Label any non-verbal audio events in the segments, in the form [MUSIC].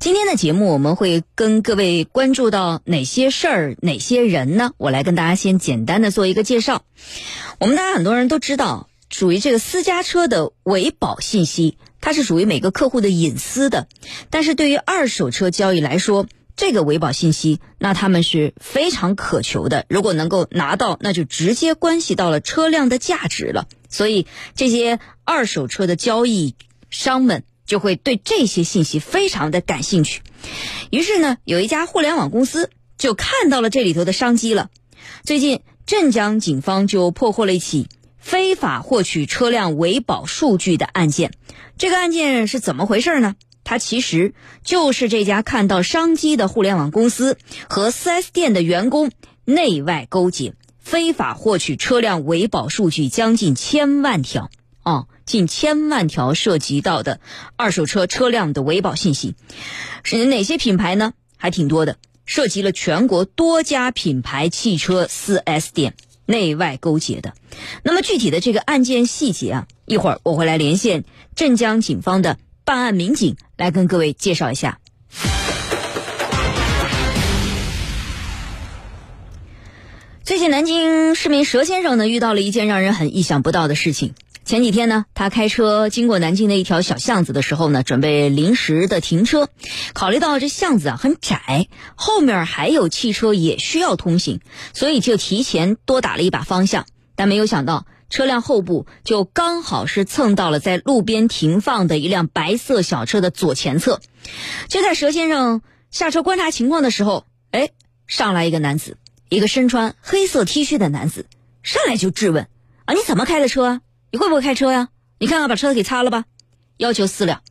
今天的节目我们会跟各位关注到哪些事儿、哪些人呢？我来跟大家先简单的做一个介绍。我们大家很多人都知道，属于这个私家车的维保信息，它是属于每个客户的隐私的。但是对于二手车交易来说，这个维保信息，那他们是非常渴求的。如果能够拿到，那就直接关系到了车辆的价值了。所以这些二手车的交易商们。就会对这些信息非常的感兴趣，于是呢，有一家互联网公司就看到了这里头的商机了。最近，镇江警方就破获了一起非法获取车辆维保数据的案件。这个案件是怎么回事呢？它其实就是这家看到商机的互联网公司和 4S 店的员工内外勾结，非法获取车辆维保数据将近千万条。近千万条涉及到的二手车车辆的维保信息，是哪些品牌呢？还挺多的，涉及了全国多家品牌汽车 4S 店内外勾结的。那么具体的这个案件细节啊，一会儿我会来连线镇江警方的办案民警来跟各位介绍一下。最近南京市民佘先生呢，遇到了一件让人很意想不到的事情。前几天呢，他开车经过南京的一条小巷子的时候呢，准备临时的停车。考虑到这巷子啊很窄，后面还有汽车也需要通行，所以就提前多打了一把方向。但没有想到，车辆后部就刚好是蹭到了在路边停放的一辆白色小车的左前侧。就在佘先生下车观察情况的时候，哎，上来一个男子，一个身穿黑色 T 恤的男子，上来就质问：“啊，你怎么开的车？”你会不会开车呀？你看看把车子给擦了吧，要求私了。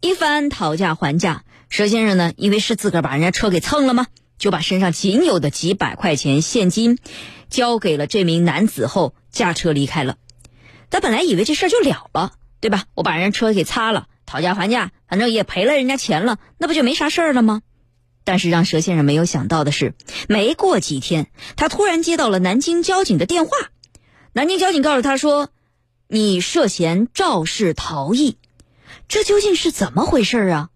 一番讨价还价，佘先生呢，因为是自个儿把人家车给蹭了吗？就把身上仅有的几百块钱现金交给了这名男子后，驾车离开了。他本来以为这事儿就了了，对吧？我把人家车给擦了，讨价还价，反正也赔了人家钱了，那不就没啥事儿了吗？但是让佘先生没有想到的是，没过几天，他突然接到了南京交警的电话。南京交警告诉他说。你涉嫌肇事逃逸，这究竟是怎么回事啊？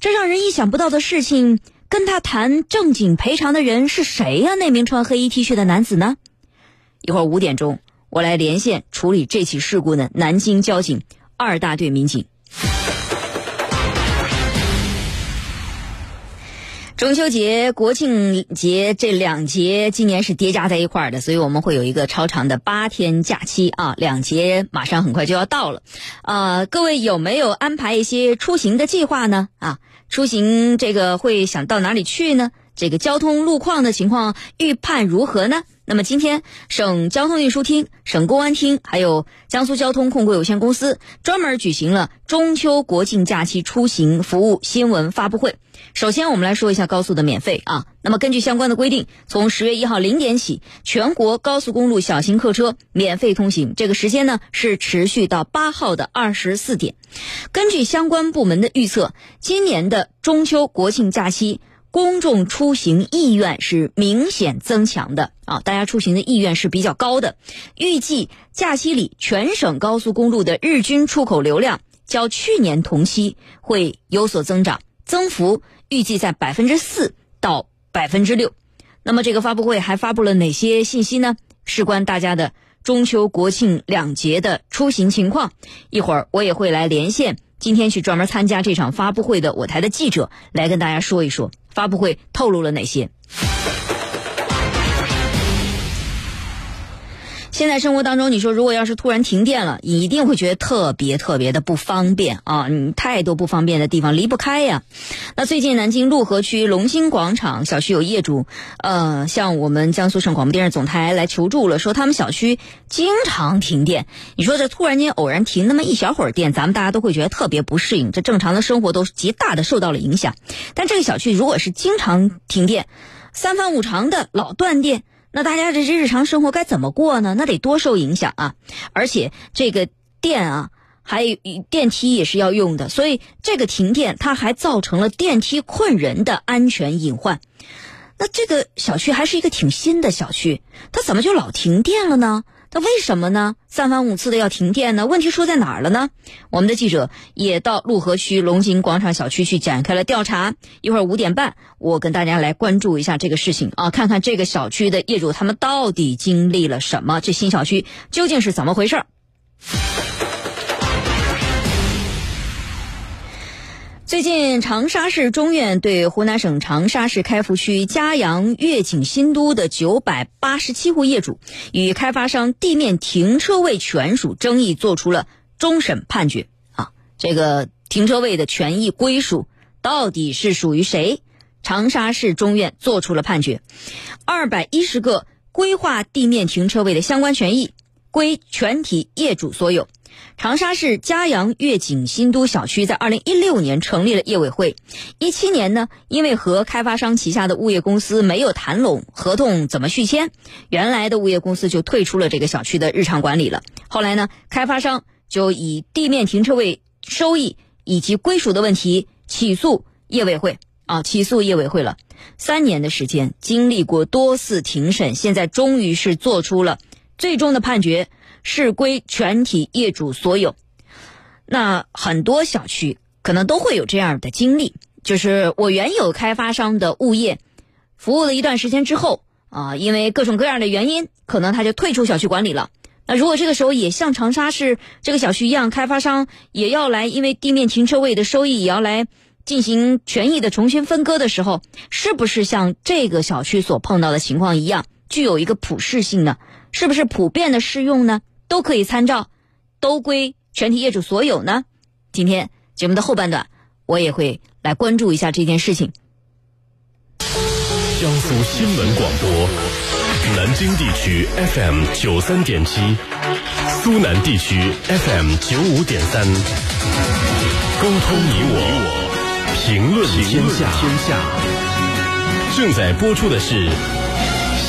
这让人意想不到的事情，跟他谈正经赔偿的人是谁呀？那名穿黑衣 T 恤的男子呢？一会儿五点钟，我来连线处理这起事故的南京交警二大队民警。中秋节、国庆节这两节今年是叠加在一块儿的，所以我们会有一个超长的八天假期啊！两节马上很快就要到了，呃，各位有没有安排一些出行的计划呢？啊，出行这个会想到哪里去呢？这个交通路况的情况预判如何呢？那么今天，省交通运输厅、省公安厅还有江苏交通控股有限公司专门举行了中秋国庆假期出行服务新闻发布会。首先，我们来说一下高速的免费啊。那么根据相关的规定，从十月一号零点起，全国高速公路小型客车免费通行。这个时间呢是持续到八号的二十四点。根据相关部门的预测，今年的中秋国庆假期。公众出行意愿是明显增强的啊，大家出行的意愿是比较高的。预计假期里全省高速公路的日均出口流量较去年同期会有所增长，增幅预计在百分之四到百分之六。那么这个发布会还发布了哪些信息呢？事关大家的中秋国庆两节的出行情况，一会儿我也会来连线今天去专门参加这场发布会的我台的记者来跟大家说一说。发布会透露了哪些？现在生活当中，你说如果要是突然停电了，你一定会觉得特别特别的不方便啊！你太多不方便的地方离不开呀。那最近南京陆河区龙兴广场小区有业主，呃，向我们江苏省广播电视总台来求助了，说他们小区经常停电。你说这突然间偶然停那么一小会儿电，咱们大家都会觉得特别不适应，这正常的生活都极大的受到了影响。但这个小区如果是经常停电，三番五常的老断电，那大家这日常生活该怎么过呢？那得多受影响啊！而且这个电啊。还有电梯也是要用的，所以这个停电它还造成了电梯困人的安全隐患。那这个小区还是一个挺新的小区，它怎么就老停电了呢？那为什么呢？三番五次的要停电呢？问题出在哪儿了呢？我们的记者也到陆河区龙井广场小区去展开了调查。一会儿五点半，我跟大家来关注一下这个事情啊，看看这个小区的业主他们到底经历了什么，这新小区究竟是怎么回事？最近，长沙市中院对湖南省长沙市开福区嘉阳悦景新都的九百八十七户业主与开发商地面停车位权属争议作出了终审判决。啊，这个停车位的权益归属到底是属于谁？长沙市中院作出了判决：二百一十个规划地面停车位的相关权益归全体业主所有。长沙市嘉阳悦景新都小区在二零一六年成立了业委会，一七年呢，因为和开发商旗下的物业公司没有谈拢合同怎么续签，原来的物业公司就退出了这个小区的日常管理了。后来呢，开发商就以地面停车位收益以及归属的问题起诉业委会啊，起诉业委会了。三年的时间，经历过多次庭审，现在终于是做出了最终的判决。是归全体业主所有。那很多小区可能都会有这样的经历，就是我原有开发商的物业服务了一段时间之后啊，因为各种各样的原因，可能他就退出小区管理了。那如果这个时候也像长沙市这个小区一样，开发商也要来，因为地面停车位的收益也要来进行权益的重新分割的时候，是不是像这个小区所碰到的情况一样，具有一个普适性呢？是不是普遍的适用呢？都可以参照，都归全体业主所有呢。今天节目的后半段，我也会来关注一下这件事情。江苏新闻广播，南京地区 FM 九三点七，苏南地区 FM 九五点三，沟通你我，评论天下。正在播出的是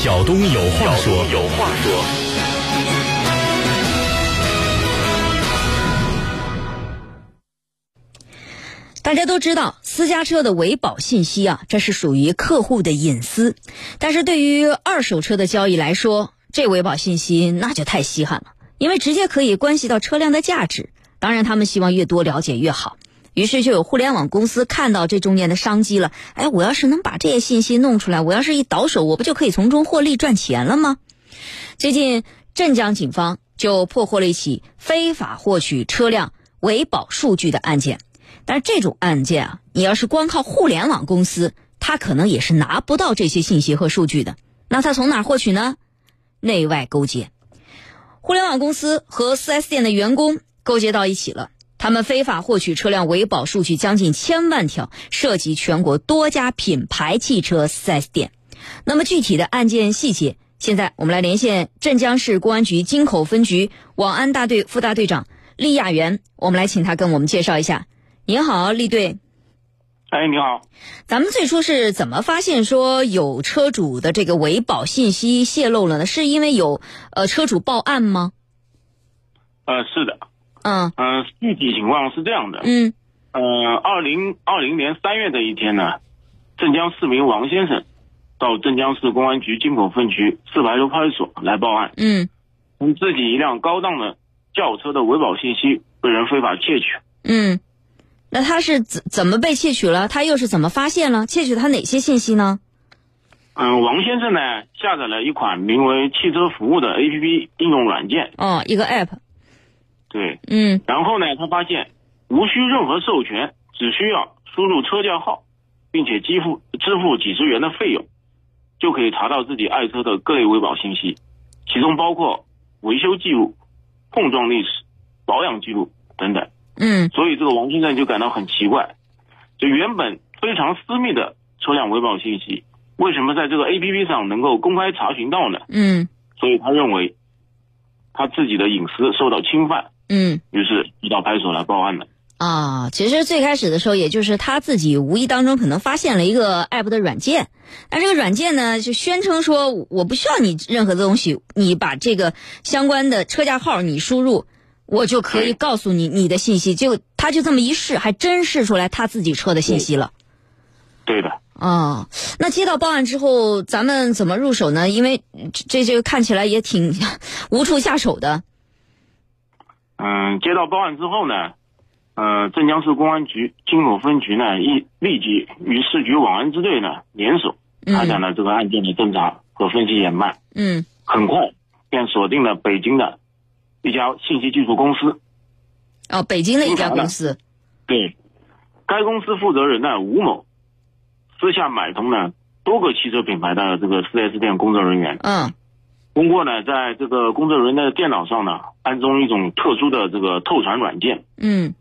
小东有话说，有话说。大家都知道，私家车的维保信息啊，这是属于客户的隐私。但是对于二手车的交易来说，这维保信息那就太稀罕了，因为直接可以关系到车辆的价值。当然，他们希望越多了解越好。于是就有互联网公司看到这中间的商机了。哎，我要是能把这些信息弄出来，我要是一倒手，我不就可以从中获利赚钱了吗？最近，镇江警方就破获了一起非法获取车辆维保数据的案件。但是这种案件啊，你要是光靠互联网公司，他可能也是拿不到这些信息和数据的。那他从哪获取呢？内外勾结，互联网公司和 4S 店的员工勾结到一起了。他们非法获取车辆维保数据将近千万条，涉及全国多家品牌汽车 4S 店。那么具体的案件细节，现在我们来连线镇江市公安局京口分局网安大队副大队长厉亚元，我们来请他跟我们介绍一下。您好，李队。哎，你好。咱们最初是怎么发现说有车主的这个维保信息泄露了呢？是因为有呃车主报案吗？呃，是的。嗯。嗯，具体情况是这样的。嗯。呃，二零二零年三月的一天呢，镇江市民王先生到镇江市公安局金口分局四牌楼派出所来报案。嗯。称自己一辆高档的轿车的维保信息被人非法窃取。嗯。那他是怎怎么被窃取了？他又是怎么发现了？窃取他哪些信息呢？嗯，王先生呢下载了一款名为“汽车服务”的 APP 应用软件。哦，一个 App。对。嗯。然后呢，他发现无需任何授权，只需要输入车架号，并且支付支付几十元的费用，就可以查到自己爱车的各类维保信息，其中包括维修记录、碰撞历史、保养记录等等。嗯，所以这个王先生就感到很奇怪，就原本非常私密的车辆维保信息，为什么在这个 A P P 上能够公开查询到呢？嗯，所以他认为他自己的隐私受到侵犯。嗯，于是就到派出所来报案了。啊，其实最开始的时候，也就是他自己无意当中可能发现了一个 App 的软件，那这个软件呢就宣称说我不需要你任何的东西，你把这个相关的车架号你输入。我就可以告诉你你的信息，就他就这么一试，还真试出来他自己车的信息了。对的。哦，那接到报案之后，咱们怎么入手呢？因为这这个看起来也挺 [LAUGHS] 无处下手的。嗯，接到报案之后呢，呃，镇江市公安局金口分局呢，一立即与市局网安支队呢联手开展了这个案件的侦查和分析研判。嗯，很快便锁定了北京的一家信息技术公司。哦，北京的一家公司。对，该公司负责人呢吴某，私下买通了多个汽车品牌的这个 4S 店工作人员。嗯。通过呢，在这个工作人员的电脑上呢，安装一种特殊的这个透传软件。嗯。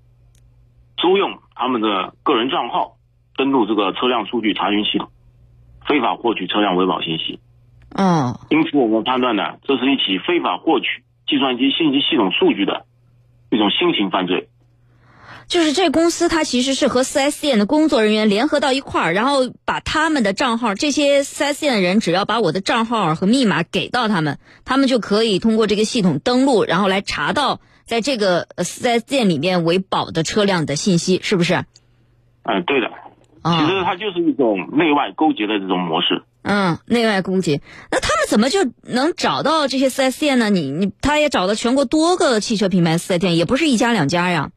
租用他们的个人账号，登录这个车辆数据查询系统，非法获取车辆维保信息。嗯。因此，我们判断呢，这是一起非法获取计算机信息系统数据的一种新型犯罪。就是这公司，它其实是和 4S 店的工作人员联合到一块儿，然后把他们的账号，这些 4S 店的人只要把我的账号和密码给到他们，他们就可以通过这个系统登录，然后来查到在这个 4S 店里面维保的车辆的信息，是不是？嗯，对的。其实它就是一种内外勾结的这种模式。嗯，内外攻击。那他们怎么就能找到这些 4S 店呢？你你，他也找到全国多个汽车品牌 4S 店，也不是一家两家呀。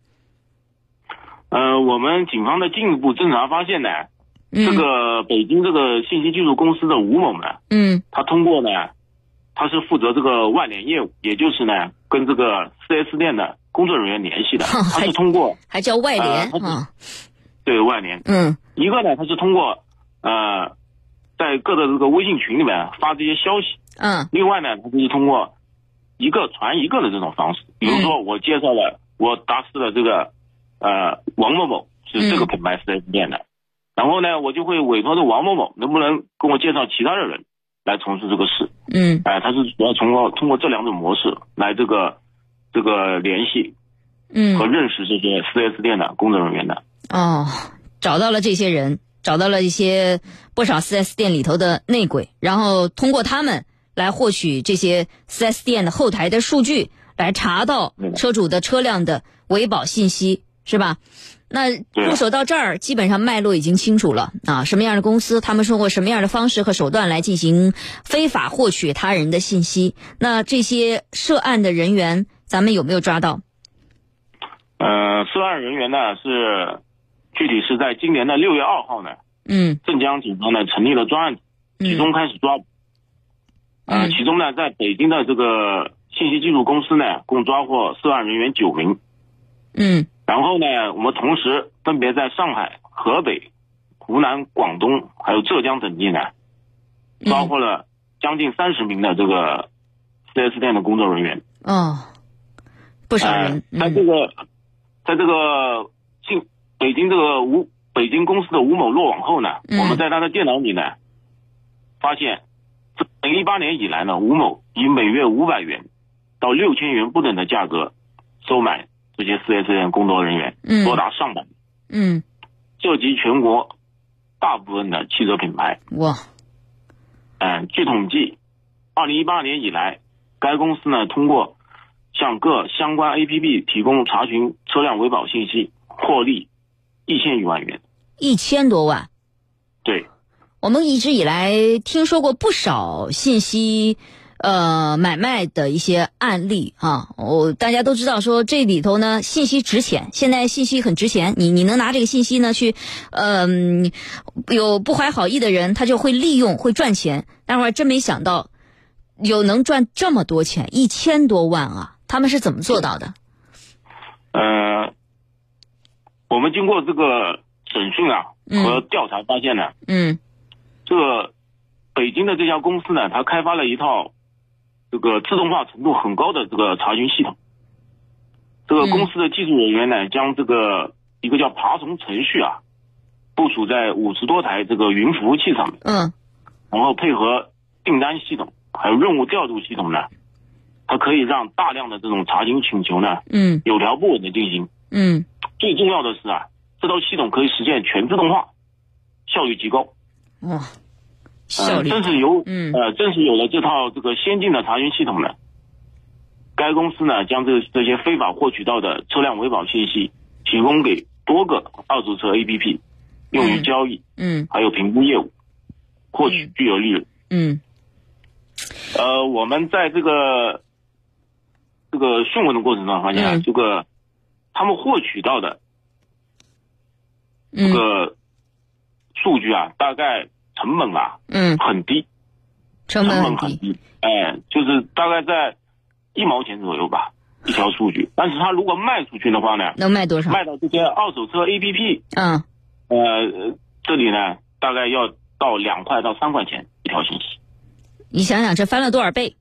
呃，我们警方的进一步侦查发现呢，这个北京这个信息技术公司的吴某呢，嗯，他通过呢，他是负责这个外联业务，也就是呢，跟这个四 S 店的工作人员联系的，他是通过还叫外联啊，对外联，嗯，一个呢，他是通过呃，在各的这个微信群里面发这些消息，嗯，另外呢，他就是通过一个传一个的这种方式，比如说我介绍了我达斯的这个。呃，王某某是这个品牌四 S 店的，然后呢，我就会委托这王某某能不能跟我介绍其他的人来从事这个事。嗯，哎，他是主要通过通过这两种模式来这个这个联系，嗯，和认识这些四 S 店的工作人员的。哦，找到了这些人，找到了一些不少四 S 店里头的内鬼，然后通过他们来获取这些四 S 店的后台的数据，来查到车主的车辆的维保信息。是吧？那入手到这儿，基本上脉络已经清楚了啊。什么样的公司，他们通过什么样的方式和手段来进行非法获取他人的信息？那这些涉案的人员，咱们有没有抓到？呃，涉案人员呢是具体是在今年的六月二号呢，嗯，镇江警方呢成立了专案组，集中开始抓捕。呃，其中呢，在北京的这个信息技术公司呢，共抓获涉案人员九名。嗯。然后呢，我们同时分别在上海、河北、湖南、广东还有浙江等地呢，抓获了将近三十名的这个四 S 店的工作人员。哦，不少人。在这个，在这个进北京这个吴北京公司的吴某落网后呢，我们在他的电脑里呢，发现，自一八年以来呢，吴某以每月五百元到六千元不等的价格收买。这些四 S 店工作人员多达上百，嗯，涉及全国大部分的汽车品牌。哇，嗯，据统计，二零一八年以来，该公司呢通过向各相关 APP 提供查询车辆维保信息，获利一千余万元。一千多万？对，我们一直以来听说过不少信息。呃，买卖的一些案例啊，我大家都知道，说这里头呢信息值钱，现在信息很值钱，你你能拿这个信息呢去，嗯，有不怀好意的人，他就会利用，会赚钱。但我还真没想到，有能赚这么多钱，一千多万啊！他们是怎么做到的？呃，我们经过这个审讯啊和调查发现呢，嗯，这个北京的这家公司呢，它开发了一套。这个自动化程度很高的这个查询系统，这个公司的技术人员呢，将这个一个叫爬虫程序啊，部署在五十多台这个云服务器上面，嗯，然后配合订单系统还有任务调度系统呢，它可以让大量的这种查询请求呢，嗯，有条不紊的进行，嗯，最重要的是啊，这套系统可以实现全自动化，效率极高，哇。效率，正是有，嗯，呃，正是有了这套这个先进的查询系统呢，该公司呢将这这些非法获取到的车辆维保信息提供给多个二手车 APP，用于交易，嗯还有评估业务，获取巨额利润。嗯。呃，我们在这个这个讯问的过程中发现啊，嗯。这个他们获取到的这嗯个数据啊，大概成本啊嗯，很低，成本很很低。低，哎，就是大概在一毛钱左右吧一条数据。但是他如果卖出去的话呢，能卖多少？卖到这些二手车 APP，嗯，呃，这里呢大概要到两块到三块钱一条信息。你想想这翻了多少倍？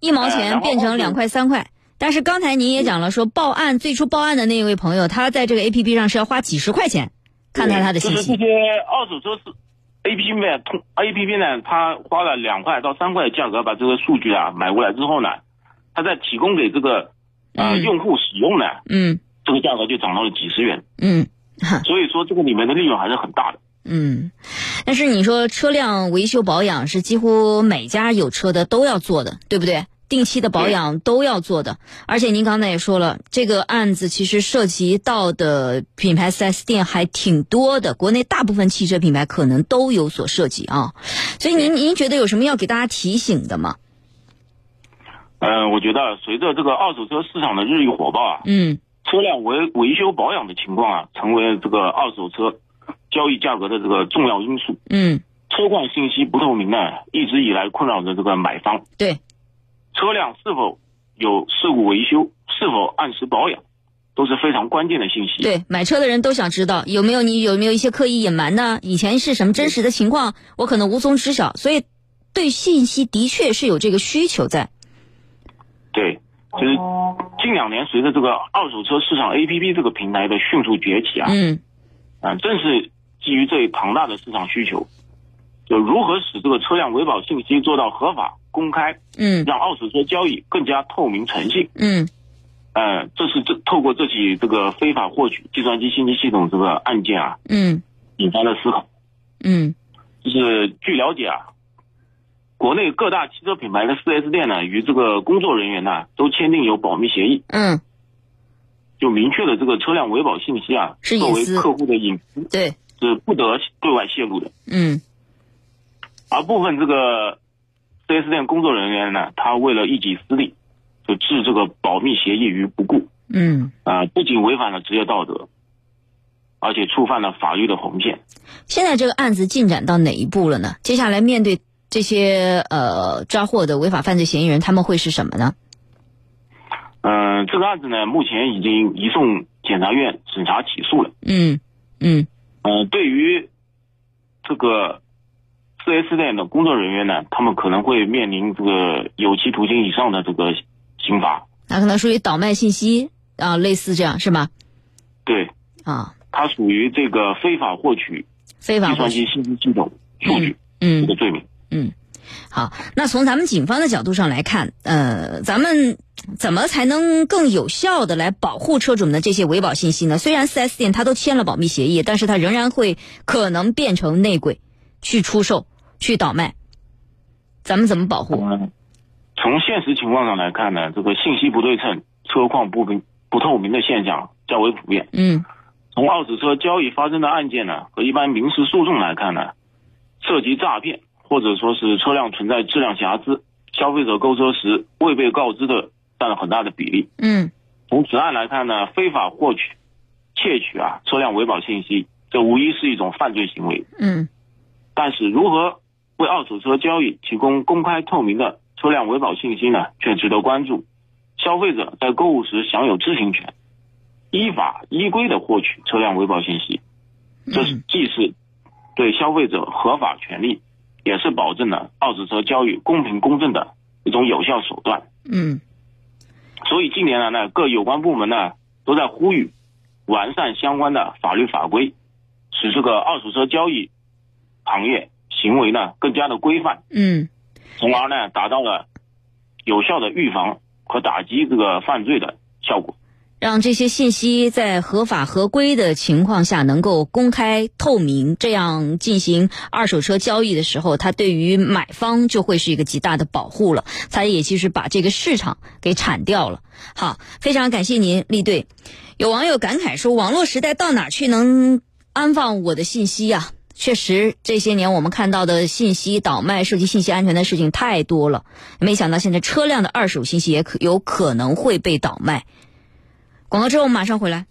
一毛哎钱变成两块三块。但是刚才您也讲了，说报案最初报案的那一位朋友，他在这个 A P P 上是要花几十块钱看到他的信息。就是这些二手车是 A P P 呢，通 A P P 呢，他花了两块到三块的价格把这个数据啊买过来之后呢，他再提供给这个呃、嗯用户使用呢，嗯这个价格就涨到了几十元。嗯所以说这个里面的利润还是很大的。嗯。但是你说车辆维修保养是几乎每家有车的都要做的，对不对？定期的保养都要做的，而且您刚才也说了，这个案子其实涉及到的品牌 4S 店还挺多的，国内大部分汽车品牌可能都有所涉及啊。所以您您觉得有什么要给大家提醒的吗？嗯、我觉得随着这个二手车市场的日益火爆啊，嗯车辆维维修保养的情况啊，成为这个二手车交易价格的这个重要因素。嗯，车况信息不透明呢，一直以来困扰着这个买方。对，车辆是否有事故维修，是否按时保养，都是非常关键的信息。对，买车的人都想知道有没有你有没有一些刻意隐瞒呢？以前是什么真实的情况，我可能无从知晓，所以对信息的确是有这个需求在。对，就是近两年随着这个二手车市场 APP 这个平台的迅速崛起啊，嗯啊，正是基于这一庞大的市场需求，就如何使这个车辆维保信息做到合法公开，嗯。让二手车交易更加透明诚信。嗯。呃，这是这透过这起这个非法获取计算机信息系统这个案件啊，嗯。引发的思考。嗯。就是据了解啊，国内各大汽车品牌的 4S 店呢，与这个工作人员呢都签订有保密协议，嗯，就明确了这个车辆维保信息啊是隐作为私客户的隐私对，是不得对外泄露的。嗯。而部分这个 4S 店工作人员呢，他为了一己私利，就置这个保密协议于不顾，嗯。啊、不仅违反了职业道德，而且触犯了法律的红线。现在这个案子进展到哪一步了呢？接下来面对这些呃抓获的违法犯罪嫌疑人，他们会是什么呢？嗯、这个案子呢，目前已经移送检察院审查起诉了。嗯嗯嗯、对于这个 4S 店的工作人员呢，他们可能会面临这个有期徒刑以上的这个刑罚。那可能属于倒卖信息啊，类似这样是吧？对，啊，它属于这个非法获取非法获计算机取。信息系统数据嗯这个罪名。嗯，好。那从咱们警方的角度上来看，呃，咱们怎么才能更有效的来保护车主们的这些维保信息呢？虽然 4S 店它都签了保密协议，但是它仍然会可能变成内鬼，去出售、去倒卖。咱们怎么保护？嗯，从现实情况上来看呢，这个信息不对称、车况不明、不透明的现象较为普遍。嗯从二手车交易发生的案件呢，和一般民事诉讼来看呢，涉及诈骗或者说是车辆存在质量瑕疵，消费者购车时未被告知的占了很大的比例。嗯从此案来看呢，非法获取、窃取啊车辆维保信息，这无疑是一种犯罪行为。嗯但是如何为二手车交易提供公开透明的车辆维保信息呢，却值得关注。消费者在购物时享有知情权，依法依规的获取车辆维保信息，这是既是对消费者合法权利，也是保证了二手车交易公平公正的一种有效手段。嗯所以近年来呢，各有关部门呢都在呼吁完善相关的法律法规，使这个二手车交易行业行为呢更加的规范，嗯从而呢达到了有效的预防和打击这个犯罪的效果。让这些信息在合法合规的情况下能够公开透明，这样进行二手车交易的时候，它对于买方就会是一个极大的保护了，它也就是把这个市场给铲掉了。好，非常感谢您，立队。有网友感慨说，网络时代到哪儿去能安放我的信息呀。确实，这些年我们看到的信息倒卖、涉及信息安全的事情太多了。没想到现在车辆的二手信息也可有可能会被倒卖。广告之后我们马上回来。